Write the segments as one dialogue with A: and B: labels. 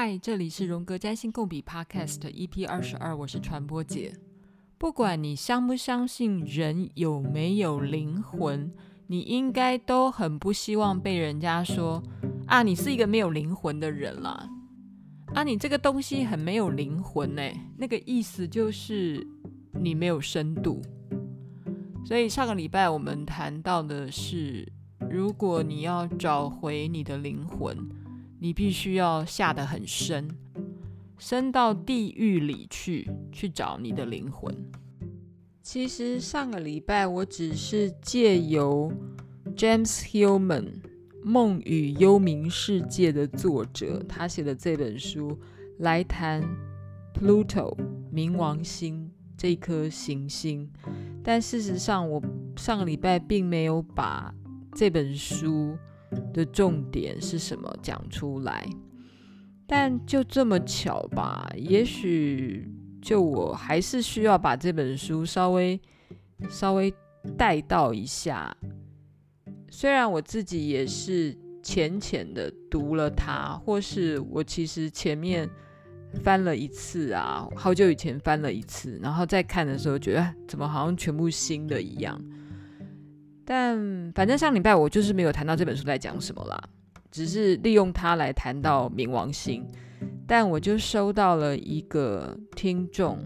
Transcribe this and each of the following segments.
A: 嗨，这里是荣格占星共笔 Podcast EP 二十二，我是传播姐。不管你相不相信人有没有灵魂，你应该都很不希望被人家说啊，你是一个没有灵魂的人啦。啊，你这个东西很没有灵魂呢，那个意思就是你没有深度。所以上个礼拜我们谈到的是，如果你要找回你的灵魂。你必须要下得很深，深到地狱里去，去找你的灵魂。其实上个礼拜我只是借由 James Hillman《梦与幽冥世界》的作者他写的这本书来谈 Pluto 冥王星这颗行星，但事实上我上个礼拜并没有把这本书。的重点是什么？讲出来，但就这么巧吧？也许就我还是需要把这本书稍微稍微带到一下。虽然我自己也是浅浅的读了它，或是我其实前面翻了一次啊，好久以前翻了一次，然后再看的时候觉得怎么好像全部新的一样。但反正上礼拜我就是没有谈到这本书在讲什么啦，只是利用它来谈到冥王星。但我就收到了一个听众，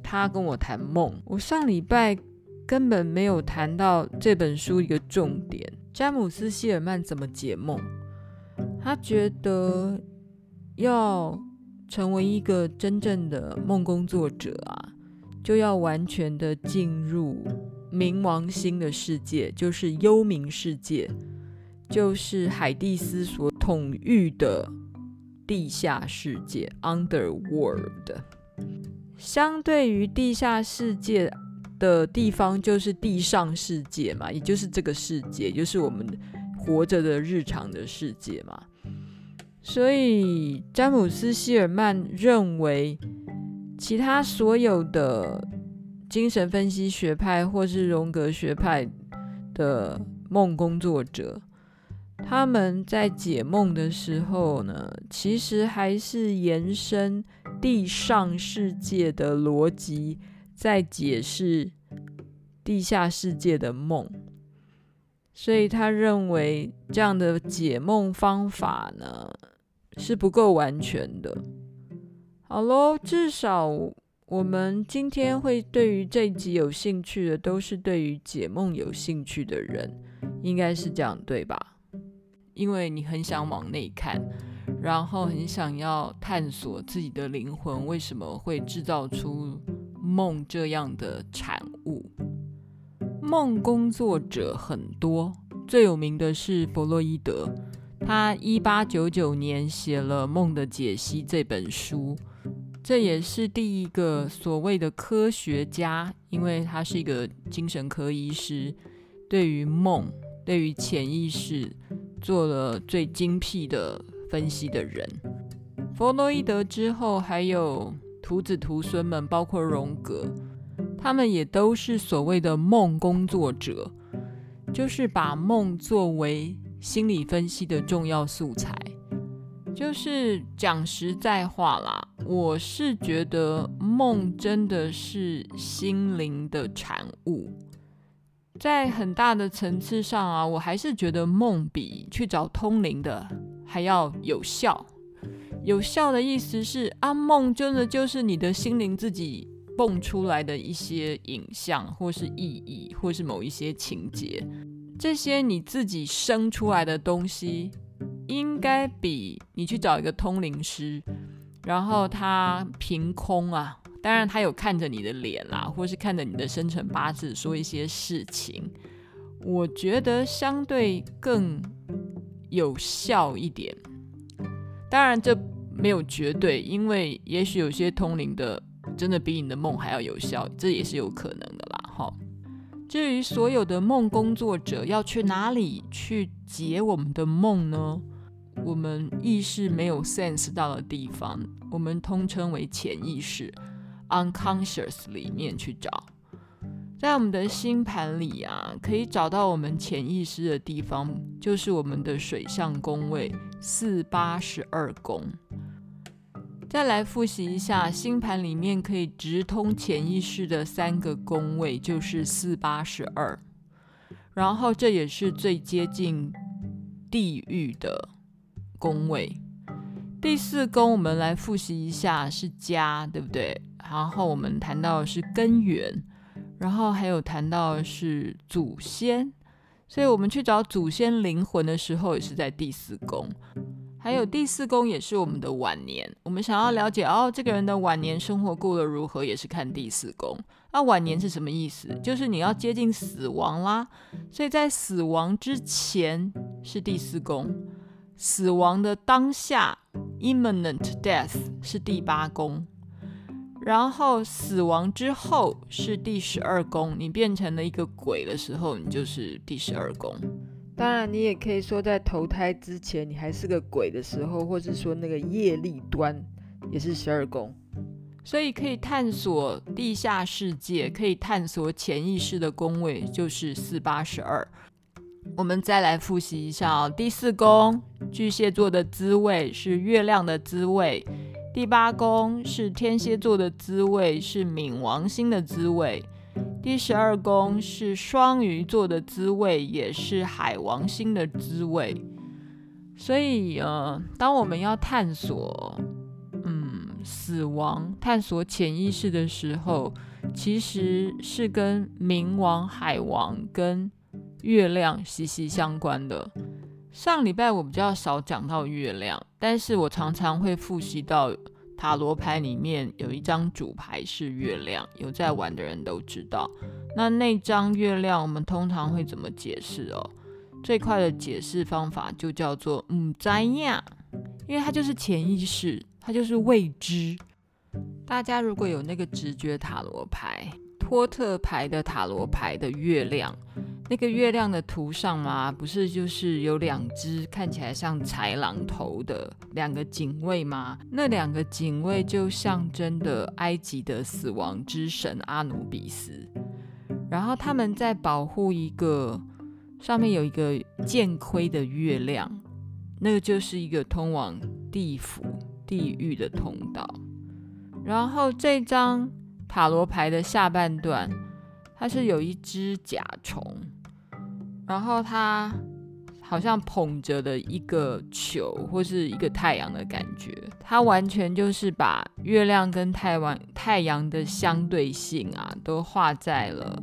A: 他跟我谈梦。我上礼拜根本没有谈到这本书一个重点：詹姆斯·希尔曼怎么解梦。他觉得要成为一个真正的梦工作者啊，就要完全的进入。冥王星的世界就是幽冥世界，就是海蒂斯所统御的地下世界 （Underworld）。相对于地下世界的地方，就是地上世界嘛，也就是这个世界，就是我们活着的日常的世界嘛。所以，詹姆斯·希尔曼认为，其他所有的。精神分析学派或是荣格学派的梦工作者，他们在解梦的时候呢，其实还是延伸地上世界的逻辑，在解释地下世界的梦。所以他认为这样的解梦方法呢，是不够完全的。好喽，至少。我们今天会对于这一集有兴趣的，都是对于解梦有兴趣的人，应该是这样对吧？因为你很想往内看，然后很想要探索自己的灵魂为什么会制造出梦这样的产物。梦工作者很多，最有名的是弗洛伊德，他一八九九年写了《梦的解析》这本书。这也是第一个所谓的科学家，因为他是一个精神科医师，对于梦、对于潜意识做了最精辟的分析的人。弗洛伊德之后，还有徒子徒孙们，包括荣格，他们也都是所谓的梦工作者，就是把梦作为心理分析的重要素材。就是讲实在话啦，我是觉得梦真的是心灵的产物，在很大的层次上啊，我还是觉得梦比去找通灵的还要有效。有效的意思是啊，梦真的就是你的心灵自己蹦出来的一些影像，或是意义，或是某一些情节，这些你自己生出来的东西。应该比你去找一个通灵师，然后他凭空啊，当然他有看着你的脸啦，或是看着你的生辰八字说一些事情，我觉得相对更有效一点。当然这没有绝对，因为也许有些通灵的真的比你的梦还要有效，这也是有可能的啦。哈，至于所有的梦工作者要去哪里去解我们的梦呢？我们意识没有 sense 到的地方，我们通称为潜意识 （unconscious） 里面去找。在我们的星盘里啊，可以找到我们潜意识的地方，就是我们的水象宫位四八十二宫。再来复习一下星盘里面可以直通潜意识的三个宫位，就是四八十二，然后这也是最接近地狱的宫位。第四宫我们来复习一下是家，对不对？然后我们谈到的是根源，然后还有谈到的是祖先，所以我们去找祖先灵魂的时候也是在第四宫。还有第四宫也是我们的晚年，我们想要了解哦，这个人的晚年生活过得如何，也是看第四宫。那晚年是什么意思？就是你要接近死亡啦，所以在死亡之前是第四宫，死亡的当下 （imminent death） 是第八宫，然后死亡之后是第十二宫。你变成了一个鬼的时候，你就是第十二宫。当然，你也可以说，在投胎之前，你还是个鬼的时候，或是说那个业力端也是十二宫，所以可以探索地下世界，可以探索潜意识的宫位就是四八十二。我们再来复习一下哦，第四宫巨蟹座的滋味是月亮的滋味，第八宫是天蝎座的滋味，是冥王星的滋味。第十二宫是双鱼座的滋味，也是海王星的滋味。所以，呃，当我们要探索，嗯，死亡、探索潜意识的时候，其实是跟冥王、海王跟月亮息息相关的。上礼拜我比较少讲到月亮，但是我常常会复习到。塔罗牌里面有一张主牌是月亮，有在玩的人都知道。那那张月亮，我们通常会怎么解释哦？最快的解释方法就叫做“唔知呀”，因为它就是潜意识，它就是未知。大家如果有那个直觉塔罗牌，托特牌的塔罗牌的月亮。那个月亮的图上嘛，不是就是有两只看起来像豺狼头的两个警卫吗？那两个警卫就象征的埃及的死亡之神阿努比斯，然后他们在保护一个上面有一个剑盔的月亮，那个就是一个通往地府地狱的通道。然后这张塔罗牌的下半段，它是有一只甲虫。然后它好像捧着的一个球或是一个太阳的感觉，它完全就是把月亮跟太阳太阳的相对性啊，都画在了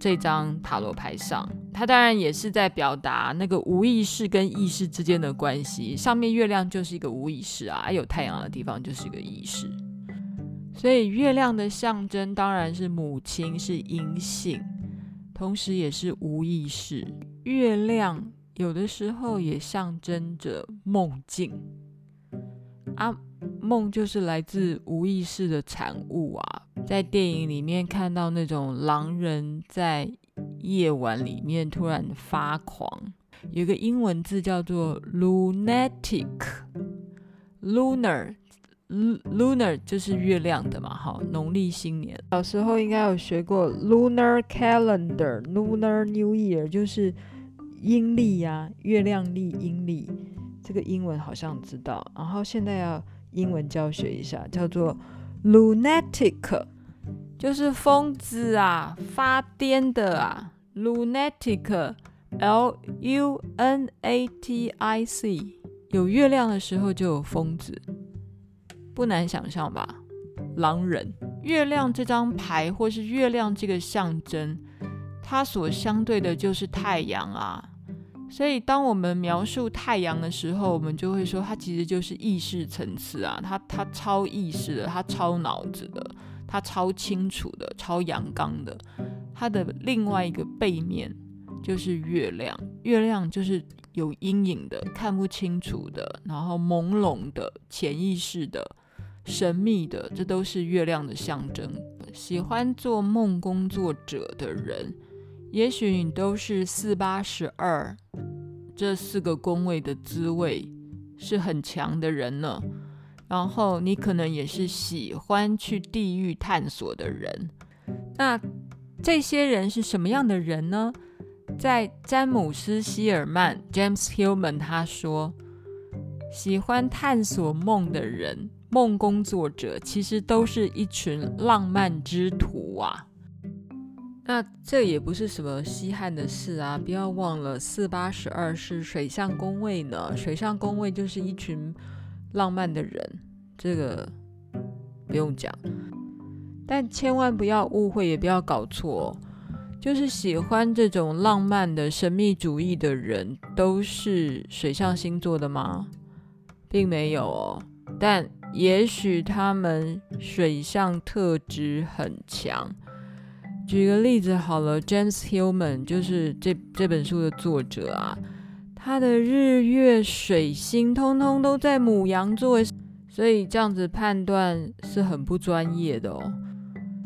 A: 这张塔罗牌上。它当然也是在表达那个无意识跟意识之间的关系。上面月亮就是一个无意识啊，有太阳的地方就是一个意识。所以月亮的象征当然是母亲，是阴性。同时，也是无意识。月亮有的时候也象征着梦境啊，梦就是来自无意识的产物啊。在电影里面看到那种狼人在夜晚里面突然发狂，有个英文字叫做 lunatic，lunar。Lunar 就是月亮的嘛，哈，农历新年。小时候应该有学过 Lunar Calendar，Lunar New Year 就是阴历呀，月亮历、阴历。这个英文好像知道。然后现在要英文教学一下，叫做 Lunatic，就是疯子啊，发癫的啊，Lunatic，L U N A T I C，有月亮的时候就有疯子。不难想象吧，狼人。月亮这张牌，或是月亮这个象征，它所相对的就是太阳啊。所以，当我们描述太阳的时候，我们就会说，它其实就是意识层次啊，它它超意识的，它超脑子的，它超清楚的，超阳刚的。它的另外一个背面就是月亮，月亮就是有阴影的，看不清楚的，然后朦胧的，潜意识的。神秘的，这都是月亮的象征。喜欢做梦工作者的人，也许你都是四八十二这四个宫位的滋味是很强的人呢。然后你可能也是喜欢去地狱探索的人。那这些人是什么样的人呢？在詹姆斯·希尔曼 （James Hillman） 他说，喜欢探索梦的人。梦工作者，其实都是一群浪漫之徒啊。那这也不是什么稀罕的事啊！不要忘了，四八十二是水象宫位呢，水象宫位就是一群浪漫的人，这个不用讲。但千万不要误会，也不要搞错，就是喜欢这种浪漫的神秘主义的人，都是水象星座的吗？并没有哦，但也许他们水象特质很强。举个例子好了，James Hillman 就是这这本书的作者啊，他的日月水星通通都在母羊座，所以这样子判断是很不专业的哦。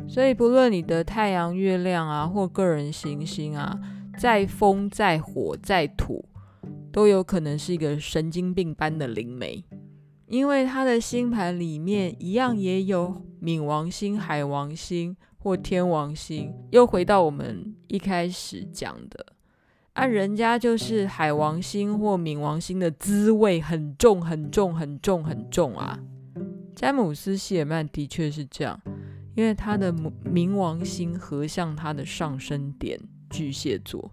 A: 所以不论你的太阳、月亮啊，或个人行星啊，再风、再火、再土，都有可能是一个神经病般的灵媒，因为他的星盘里面一样也有冥王星、海王星。或天王星，又回到我们一开始讲的，啊，人家就是海王星或冥王星的滋味很重很重很重很重啊。詹姆斯·希尔曼的确是这样，因为他的冥王星合向他的上升点巨蟹座，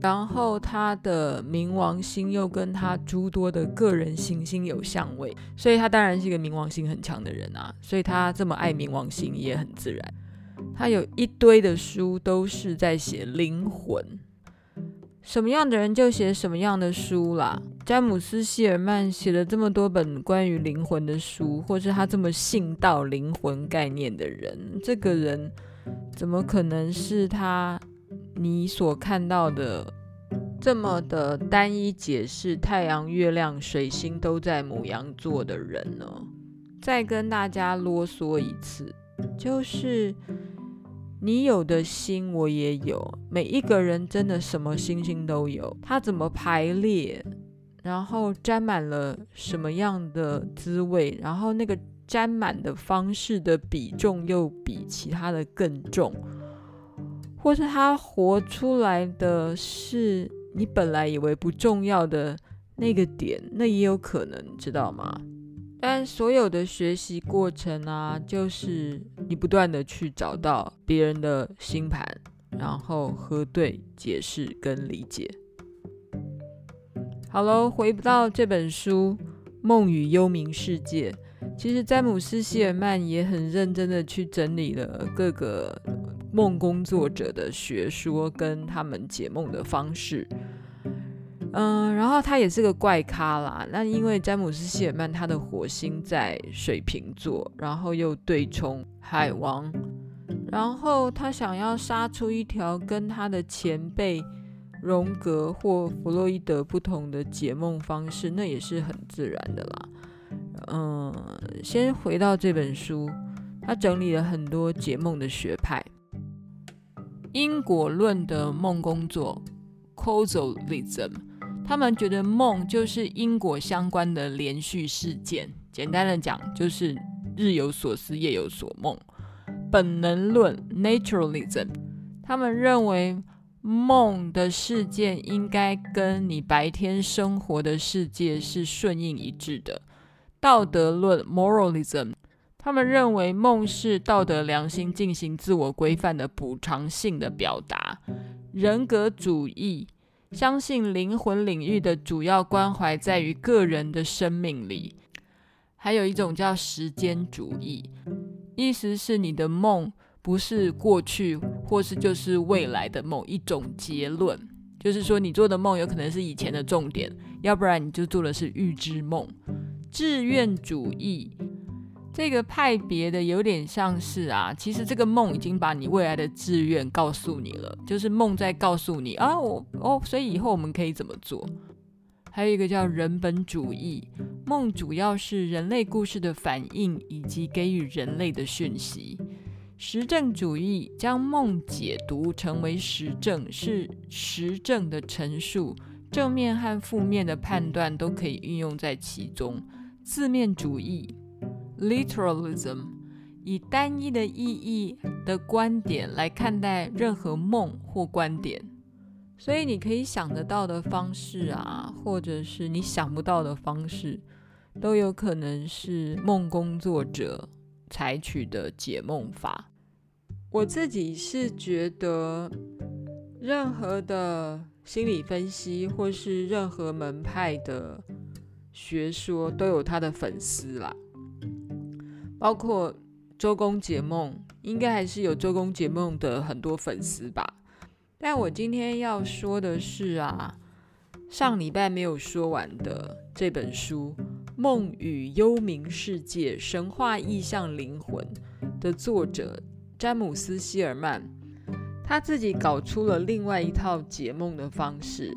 A: 然后他的冥王星又跟他诸多的个人行星有相位，所以他当然是一个冥王星很强的人啊，所以他这么爱冥王星也很自然。他有一堆的书都是在写灵魂，什么样的人就写什么样的书啦。詹姆斯·希尔曼写了这么多本关于灵魂的书，或是他这么信道灵魂概念的人，这个人怎么可能是他你所看到的这么的单一解释太阳、月亮、水星都在牡羊座的人呢？再跟大家啰嗦一次，就是。你有的星我也有，每一个人真的什么星星都有，它怎么排列，然后沾满了什么样的滋味，然后那个沾满的方式的比重又比其他的更重，或是他活出来的是你本来以为不重要的那个点，那也有可能，知道吗？但所有的学习过程啊，就是你不断的去找到别人的星盘，然后核对、解释跟理解。好喽，回不到这本书《梦与幽冥世界》，其实詹姆斯·希尔曼也很认真的去整理了各个梦工作者的学说跟他们解梦的方式。嗯，然后他也是个怪咖啦。那因为詹姆斯·希尔曼他的火星在水瓶座，然后又对冲海王，然后他想要杀出一条跟他的前辈荣格或弗洛伊德不同的解梦方式，那也是很自然的啦。嗯，先回到这本书，他整理了很多解梦的学派，因果论的梦工作 （causalism）。他们觉得梦就是因果相关的连续事件，简单的讲就是日有所思，夜有所梦。本能论 （Naturalism），他们认为梦的事件应该跟你白天生活的世界是顺应一致的。道德论 （Moralism），他们认为梦是道德良心进行自我规范的补偿性的表达。人格主义。相信灵魂领域的主要关怀在于个人的生命里，还有一种叫时间主义，意思是你的梦不是过去或是就是未来的某一种结论，就是说你做的梦有可能是以前的重点，要不然你就做的是预知梦。志愿主义。这个派别的有点像是啊，其实这个梦已经把你未来的志愿告诉你了，就是梦在告诉你啊，我哦，所以以后我们可以怎么做？还有一个叫人本主义，梦主要是人类故事的反应以及给予人类的讯息。实证主义将梦解读成为实证，是实证的陈述，正面和负面的判断都可以运用在其中。字面主义。Literalism 以单一的意义的观点来看待任何梦或观点，所以你可以想得到的方式啊，或者是你想不到的方式，都有可能是梦工作者采取的解梦法。我自己是觉得，任何的心理分析或是任何门派的学说都有他的粉丝啦，包括周公解梦，应该还是有周公解梦的很多粉丝吧。但我今天要说的是啊，上礼拜没有说完的这本书《梦与幽冥世界：神话意象灵魂》的作者。詹姆斯·希尔曼，他自己搞出了另外一套解梦的方式。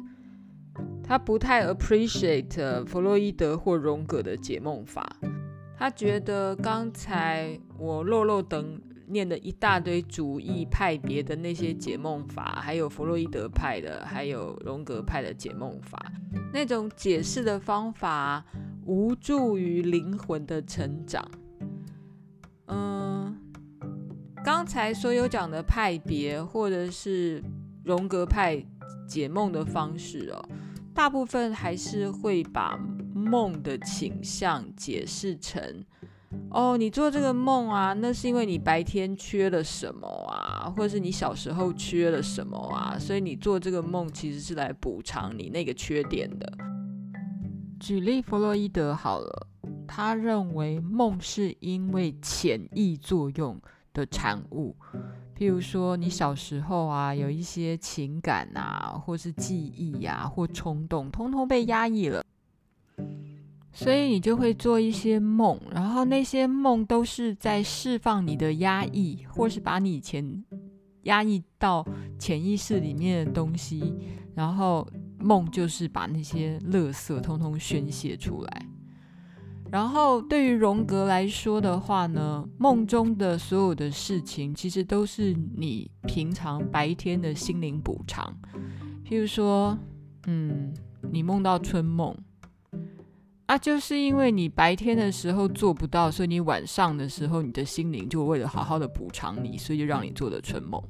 A: 他不太 appreciate 弗洛伊德或荣格的解梦法。他觉得刚才我漏漏等念的一大堆主义派别的那些解梦法，还有弗洛伊德派的，还有荣格派的解梦法，那种解释的方法无助于灵魂的成长。嗯刚才所有讲的派别，或者是荣格派解梦的方式哦，大部分还是会把梦的倾向解释成：哦，你做这个梦啊，那是因为你白天缺了什么啊，或者是你小时候缺了什么啊，所以你做这个梦其实是来补偿你那个缺点的。举例弗洛伊德好了，他认为梦是因为潜意作用的产物，譬如说你小时候啊，有一些情感啊，或是记忆呀、啊，或冲动，通通被压抑了，所以你就会做一些梦，然后那些梦都是在释放你的压抑，或是把你以前压抑到潜意识里面的东西，然后梦就是把那些垃圾通通宣泄出来。然后，对于荣格来说的话呢，梦中的所有的事情，其实都是你平常白天的心灵补偿。譬如说，嗯，你梦到春梦，啊，就是因为你白天的时候做不到，所以你晚上的时候，你的心灵就为了好好的补偿你，所以就让你做了春梦。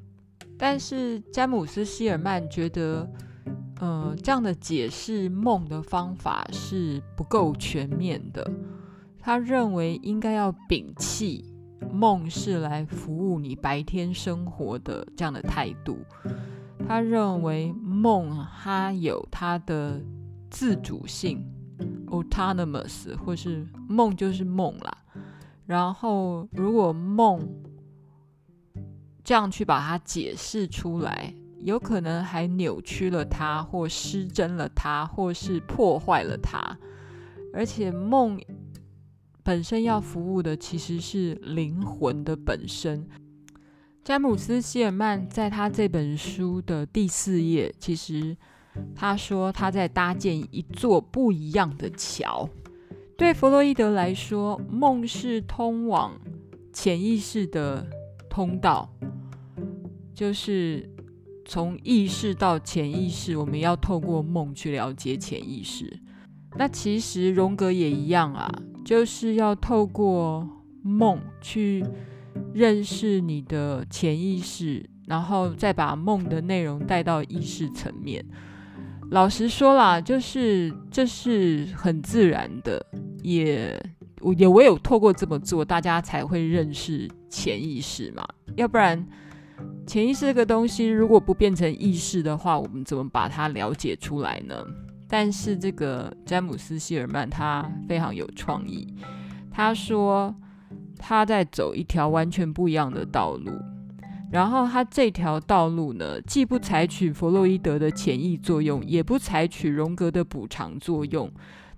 A: 但是詹姆斯·希尔曼觉得，呃，这样的解释梦的方法是不够全面的。他认为应该要摒弃梦是来服务你白天生活的这样的态度。他认为梦它有它的自主性 （autonomous），或是梦就是梦啦。然后，如果梦这样去把它解释出来，有可能还扭曲了它，或失真了它，或是破坏了它。而且梦本身要服务的其实是灵魂的本身。詹姆斯·希尔曼在他这本书的第四页，其实他说他在搭建一座不一样的桥。对弗洛伊德来说，梦是通往潜意识的通道，就是。从意识到潜意识，我们要透过梦去了解潜意识。那其实荣格也一样啊，就是要透过梦去认识你的潜意识，然后再把梦的内容带到意识层面。老实说啦，就是这是很自然的，也我也唯有透过这么做，大家才会认识潜意识嘛，要不然。潜意识这个东西，如果不变成意识的话，我们怎么把它了解出来呢？但是这个詹姆斯·希尔曼他非常有创意，他说他在走一条完全不一样的道路，然后他这条道路呢，既不采取弗洛伊德的潜意作用，也不采取荣格的补偿作用，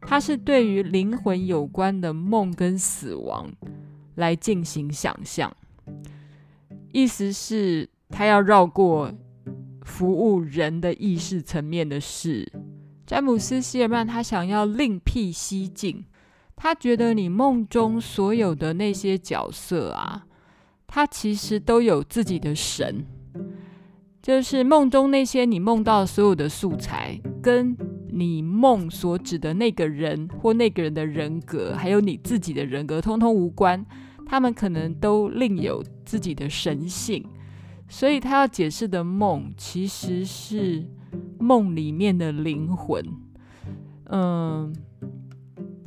A: 他是对于灵魂有关的梦跟死亡来进行想象。意思是，他要绕过服务人的意识层面的事。詹姆斯·希尔曼他想要另辟蹊径，他觉得你梦中所有的那些角色啊，他其实都有自己的神，就是梦中那些你梦到所有的素材，跟你梦所指的那个人或那个人的人格，还有你自己的人格，通通无关。他们可能都另有自己的神性，所以他要解释的梦其实是梦里面的灵魂。嗯，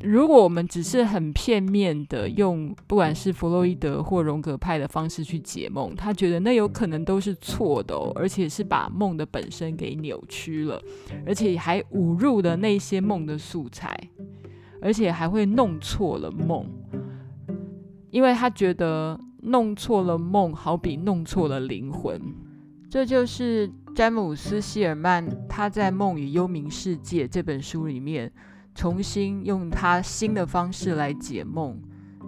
A: 如果我们只是很片面的用不管是弗洛伊德或荣格派的方式去解梦，他觉得那有可能都是错的哦，而且是把梦的本身给扭曲了，而且还误入了那些梦的素材，而且还会弄错了梦，因为他觉得弄错了梦好比弄错了灵魂，这就是詹姆斯·希尔曼他在《梦与幽冥世界》这本书里面。重新用他新的方式来解梦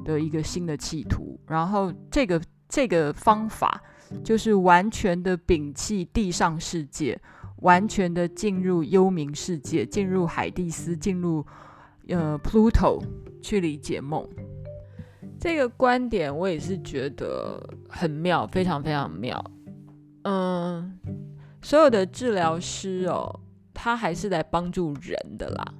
A: 的一个新的企图，然后这个这个方法就是完全的摒弃地上世界，完全的进入幽冥世界，进入海蒂斯，进入呃 Pluto 去理解梦。这个观点我也是觉得很妙，非常非常妙。嗯，所有的治疗师哦，他还是来帮助人的啦。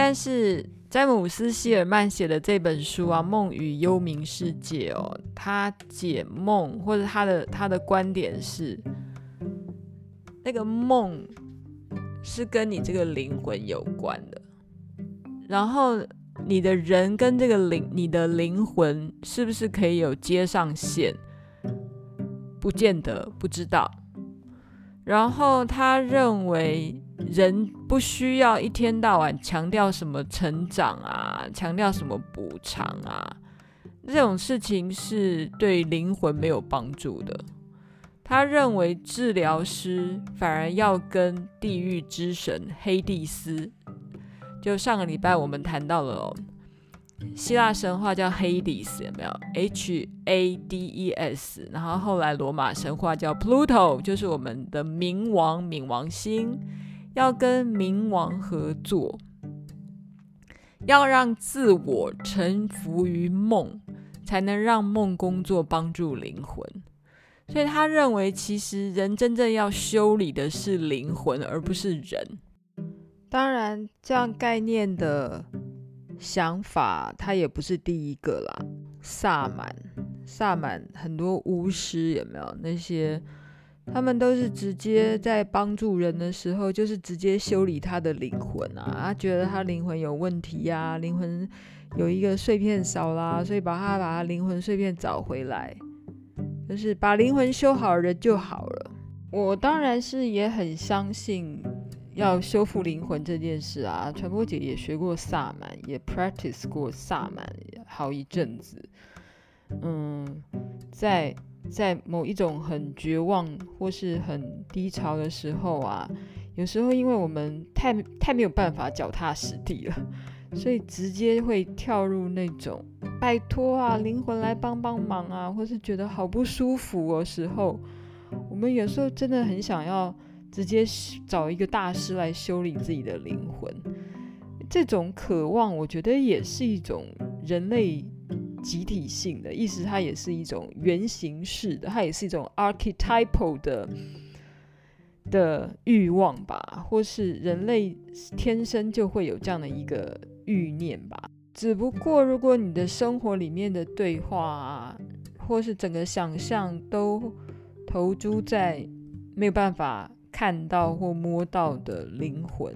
A: 但是詹姆斯·希尔曼写的这本书啊，《梦与幽冥世界》哦，他解梦或者他的他的观点是，那个梦是跟你这个灵魂有关的，然后你的人跟这个灵，你的灵魂是不是可以有接上线？不见得，不知道。然后他认为。人不需要一天到晚强调什么成长啊，强调什么补偿啊，这种事情是对灵魂没有帮助的。他认为治疗师反而要跟地狱之神黑帝斯，就上个礼拜我们谈到了哦，希腊神话叫黑帝斯，有没有？H A D E S，然后后来罗马神话叫 Pluto，就是我们的冥王，冥王星。要跟冥王合作，要让自我臣服于梦，才能让梦工作帮助灵魂。所以他认为，其实人真正要修理的是灵魂，而不是人。当然，这样概念的想法，他也不是第一个啦。萨满，萨满很多巫师有没有那些？他们都是直接在帮助人的时候，就是直接修理他的灵魂啊。他觉得他灵魂有问题呀、啊，灵魂有一个碎片少啦，所以把他把他灵魂碎片找回来，就是把灵魂修好，人就好了。我当然是也很相信要修复灵魂这件事啊。传播姐也学过萨满，也 practice 过萨满好一阵子。嗯，在。在某一种很绝望或是很低潮的时候啊，有时候因为我们太太没有办法脚踏实地了，所以直接会跳入那种拜托啊，灵魂来帮帮忙啊，或是觉得好不舒服的时候，我们有时候真的很想要直接找一个大师来修理自己的灵魂。这种渴望，我觉得也是一种人类。集体性的意思，它也是一种原型式的，它也是一种 archetypal 的的欲望吧，或是人类天生就会有这样的一个欲念吧。只不过，如果你的生活里面的对话啊，或是整个想象都投注在没有办法看到或摸到的灵魂。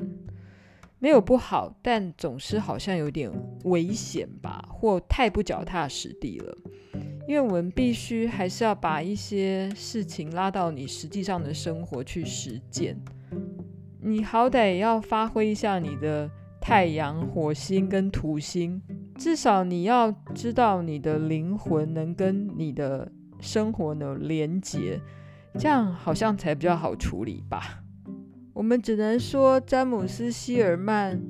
A: 没有不好，但总是好像有点危险吧，或太不脚踏实地了。因为我们必须还是要把一些事情拉到你实际上的生活去实践。你好歹要发挥一下你的太阳、火星跟土星，至少你要知道你的灵魂能跟你的生活呢连结，这样好像才比较好处理吧。我们只能说詹姆斯·希尔曼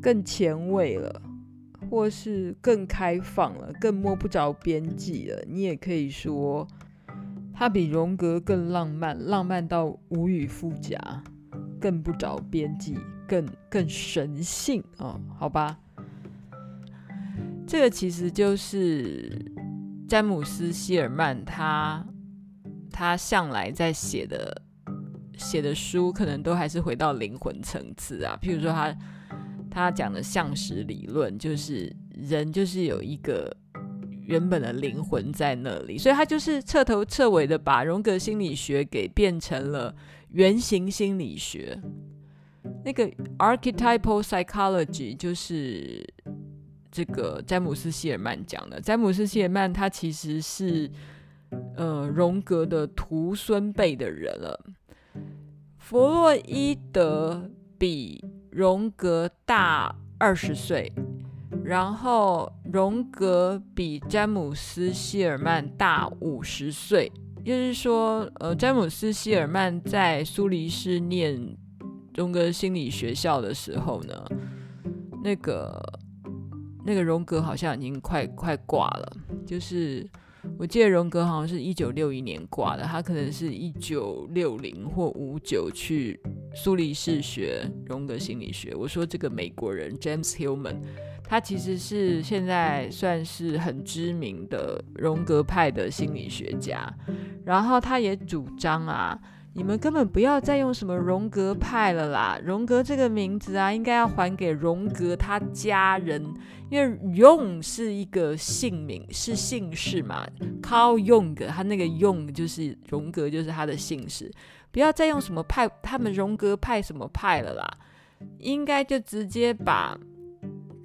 A: 更前卫了，或是更开放了，更摸不着边际了。你也可以说他比荣格更浪漫，浪漫到无以复加，更不着边际，更更神性哦，好吧，这个其实就是詹姆斯·希尔曼他他向来在写的。写的书可能都还是回到灵魂层次啊，譬如说他他讲的相识理论，就是人就是有一个原本的灵魂在那里，所以他就是彻头彻尾的把荣格心理学给变成了原型心理学。那个 archetypal psychology 就是这个詹姆斯·希尔曼讲的。詹姆斯·希尔曼他其实是呃荣格的徒孙辈的人了。弗洛伊德比荣格大二十岁，然后荣格比詹姆斯·希尔曼大五十岁。就是说，呃，詹姆斯·希尔曼在苏黎世念荣格心理学校的时候呢，那个那个荣格好像已经快快挂了。就是我记得荣格好像是一九六一年挂的，他可能是一九六零或五九去苏黎世学荣格心理学。我说这个美国人 James Hillman。他其实是现在算是很知名的荣格派的心理学家，然后他也主张啊，你们根本不要再用什么荣格派了啦，荣格这个名字啊，应该要还给荣格他家人，因为用是一个姓名，是姓氏嘛，Carl Jung，他那个 Jung 就是荣格，就是他的姓氏，不要再用什么派，他们荣格派什么派了啦，应该就直接把。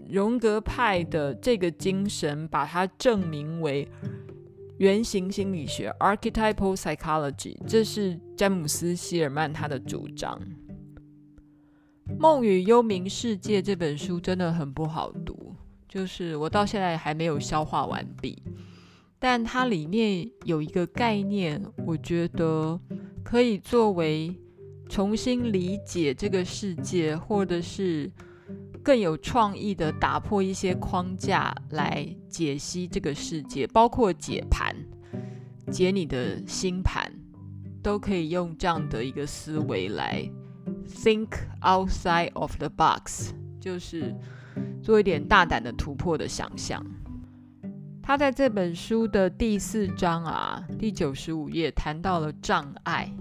A: 荣格派的这个精神，把它证明为原型心理学 （archetypal psychology），这是詹姆斯·希尔曼他的主张。《梦与幽冥世界》这本书真的很不好读，就是我到现在还没有消化完毕。但它里面有一个概念，我觉得可以作为重新理解这个世界，或者是。更有创意的打破一些框架来解析这个世界，包括解盘、解你的星盘，都可以用这样的一个思维来 think outside of the box，就是做一点大胆的突破的想象。他在这本书的第四章啊，第九十五页谈到了障碍。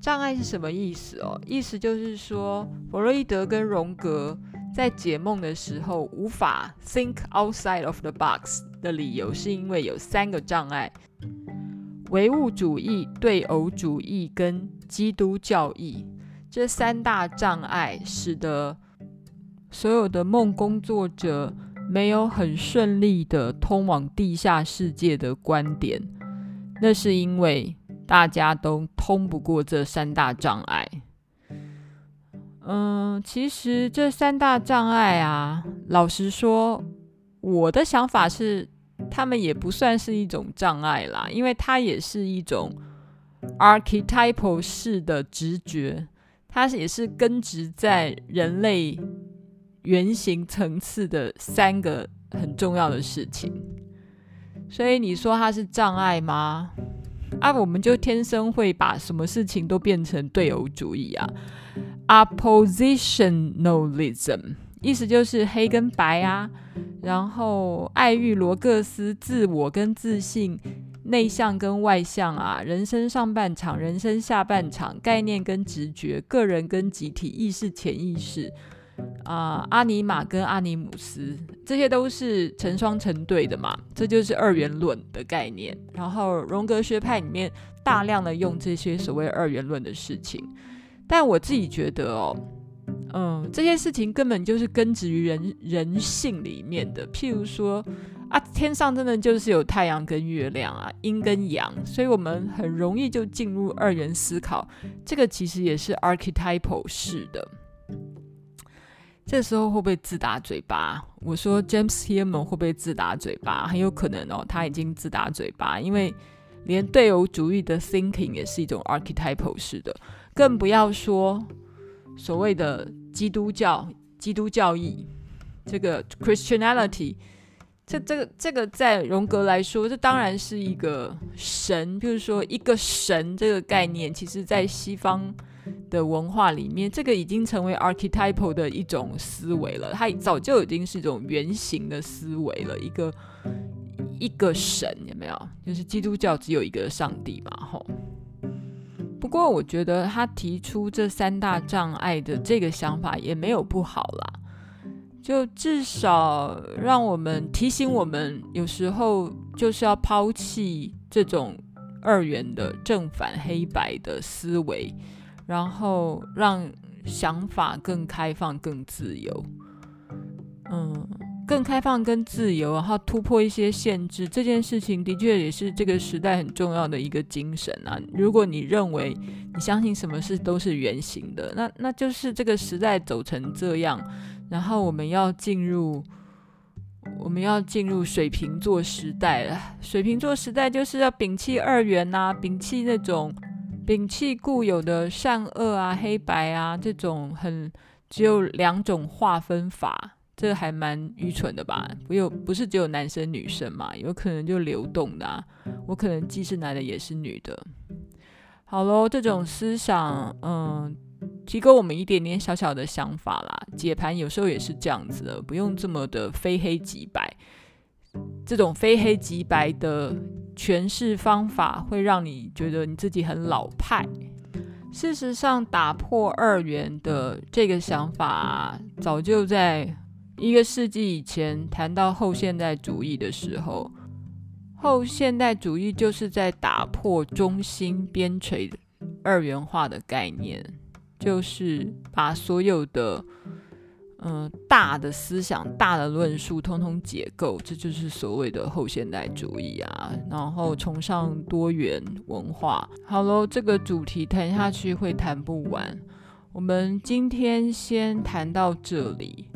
A: 障碍是什么意思哦？意思就是说，弗洛伊德跟荣格。在解梦的时候无法 think outside of the box 的理由，是因为有三个障碍：唯物主义、对偶主义跟基督教义。这三大障碍使得所有的梦工作者没有很顺利的通往地下世界的观点。那是因为大家都通不过这三大障碍。嗯，其实这三大障碍啊，老实说，我的想法是，他们也不算是一种障碍啦，因为它也是一种 archetypal 式的直觉，它也是根植在人类原型层次的三个很重要的事情。所以你说它是障碍吗？啊，我们就天生会把什么事情都变成对偶主义啊。Oppositionalism 意思就是黑跟白啊，然后爱欲罗各斯，自我跟自信，内向跟外向啊，人生上半场，人生下半场，概念跟直觉，个人跟集体，意识潜意识啊、阿尼玛跟阿尼姆斯，这些都是成双成对的嘛，这就是二元论的概念。然后荣格学派里面大量的用这些所谓二元论的事情。但我自己觉得哦，嗯，这些事情根本就是根植于人人性里面的。譬如说啊，天上真的就是有太阳跟月亮啊，阴跟阳，所以我们很容易就进入二元思考。这个其实也是 archetypal 式的。这时候会不会自打嘴巴？我说 James T. 门会不会自打嘴巴？很有可能哦，他已经自打嘴巴，因为连对偶主义的 thinking 也是一种 archetypal 式的。更不要说所谓的基督教、基督教义，这个 Christianity，这、这个、这个在荣格来说，这当然是一个神，就是说一个神这个概念，其实在西方的文化里面，这个已经成为 archetypal 的一种思维了，它早就已经是一种原型的思维了，一个一个神有没有？就是基督教只有一个上帝嘛，吼。不过，我觉得他提出这三大障碍的这个想法也没有不好啦，就至少让我们提醒我们，有时候就是要抛弃这种二元的正反黑白的思维，然后让想法更开放、更自由。嗯，更开放、跟自由，然后突破一些限制，这件事情的确也是这个时代很重要的一个精神啊。如果你认为你相信什么事都是圆形的，那那就是这个时代走成这样，然后我们要进入我们要进入水瓶座时代了。水瓶座时代就是要摒弃二元呐、啊，摒弃那种摒弃固有的善恶啊、黑白啊这种很只有两种划分法。这还蛮愚蠢的吧？不有不是只有男生女生嘛？有可能就流动的啊。我可能既是男的也是女的。好喽，这种思想，嗯，提供我们一点点小小的想法啦。解盘有时候也是这样子的，不用这么的非黑即白。这种非黑即白的诠释方法，会让你觉得你自己很老派。事实上，打破二元的这个想法，早就在。一个世纪以前，谈到后现代主义的时候，后现代主义就是在打破中心边陲二元化的概念，就是把所有的嗯、大的思想、大的论述通通解构，这就是所谓的后现代主义啊。然后崇尚多元文化。好喽，这个主题谈下去会谈不完，我们今天先谈到这里。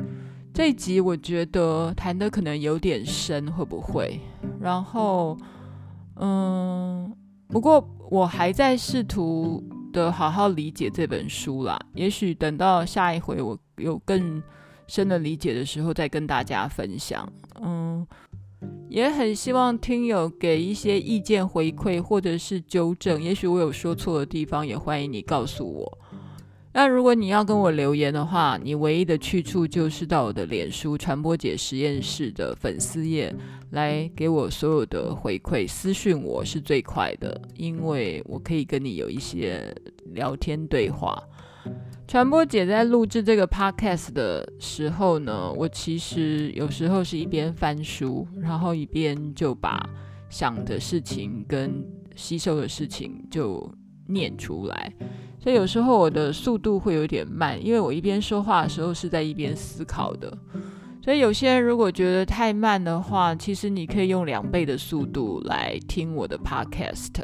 A: 这一集我觉得谈的可能有点深，会不会？然后，嗯，不过我还在试图的好好理解这本书啦。也许等到下一回我有更深的理解的时候，再跟大家分享。嗯，也很希望听友给一些意见回馈或者是纠正。也许我有说错的地方，也欢迎你告诉我。那如果你要跟我留言的话，你唯一的去处就是到我的脸书传播姐实验室的粉丝页来给我所有的回馈，私讯我是最快的，因为我可以跟你有一些聊天对话。传播姐在录制这个 podcast 的时候呢，我其实有时候是一边翻书，然后一边就把想的事情跟吸收的事情就念出来。所以有时候我的速度会有点慢，因为我一边说话的时候是在一边思考的。所以有些人如果觉得太慢的话，其实你可以用两倍的速度来听我的 podcast。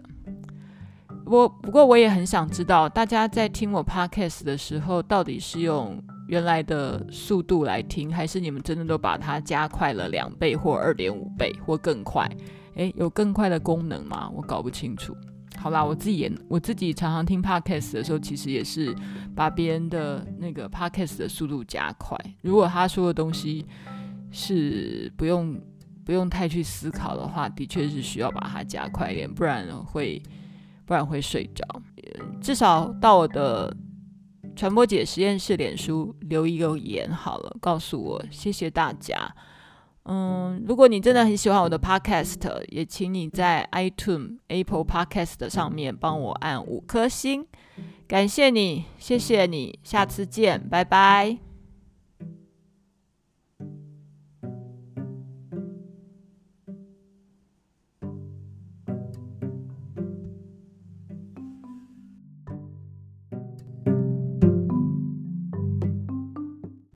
A: 我不过我也很想知道，大家在听我 podcast 的时候，到底是用原来的速度来听，还是你们真的都把它加快了两倍或二点五倍或更快？诶，有更快的功能吗？我搞不清楚。好啦，我自己也我自己常常听 podcast 的时候，其实也是把别人的那个 podcast 的速度加快。如果他说的东西是不用不用太去思考的话，的确是需要把它加快一点，不然会不然会睡着。至少到我的传播姐实验室脸书留一个言好了，告诉我谢谢大家。嗯，如果你真的很喜欢我的 Podcast，也请你在 iTunes、Apple Podcast 上面帮我按五颗星，感谢你，谢谢你，下次见，拜拜。